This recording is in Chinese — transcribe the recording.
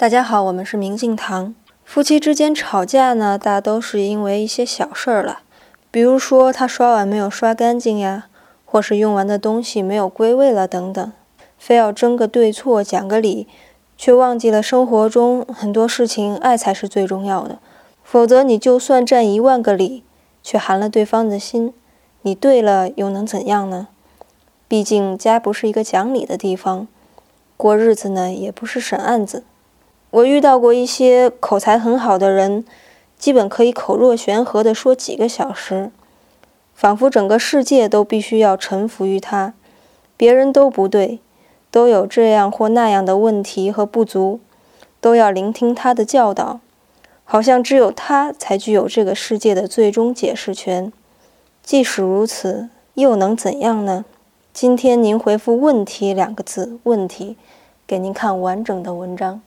大家好，我们是明镜堂。夫妻之间吵架呢，大都是因为一些小事儿了，比如说他刷碗没有刷干净呀，或是用完的东西没有归位了等等，非要争个对错，讲个理，却忘记了生活中很多事情爱才是最重要的。否则你就算占一万个理，却寒了对方的心，你对了又能怎样呢？毕竟家不是一个讲理的地方，过日子呢也不是审案子。我遇到过一些口才很好的人，基本可以口若悬河地说几个小时，仿佛整个世界都必须要臣服于他。别人都不对，都有这样或那样的问题和不足，都要聆听他的教导，好像只有他才具有这个世界的最终解释权。即使如此，又能怎样呢？今天您回复“问题”两个字，问题，给您看完整的文章。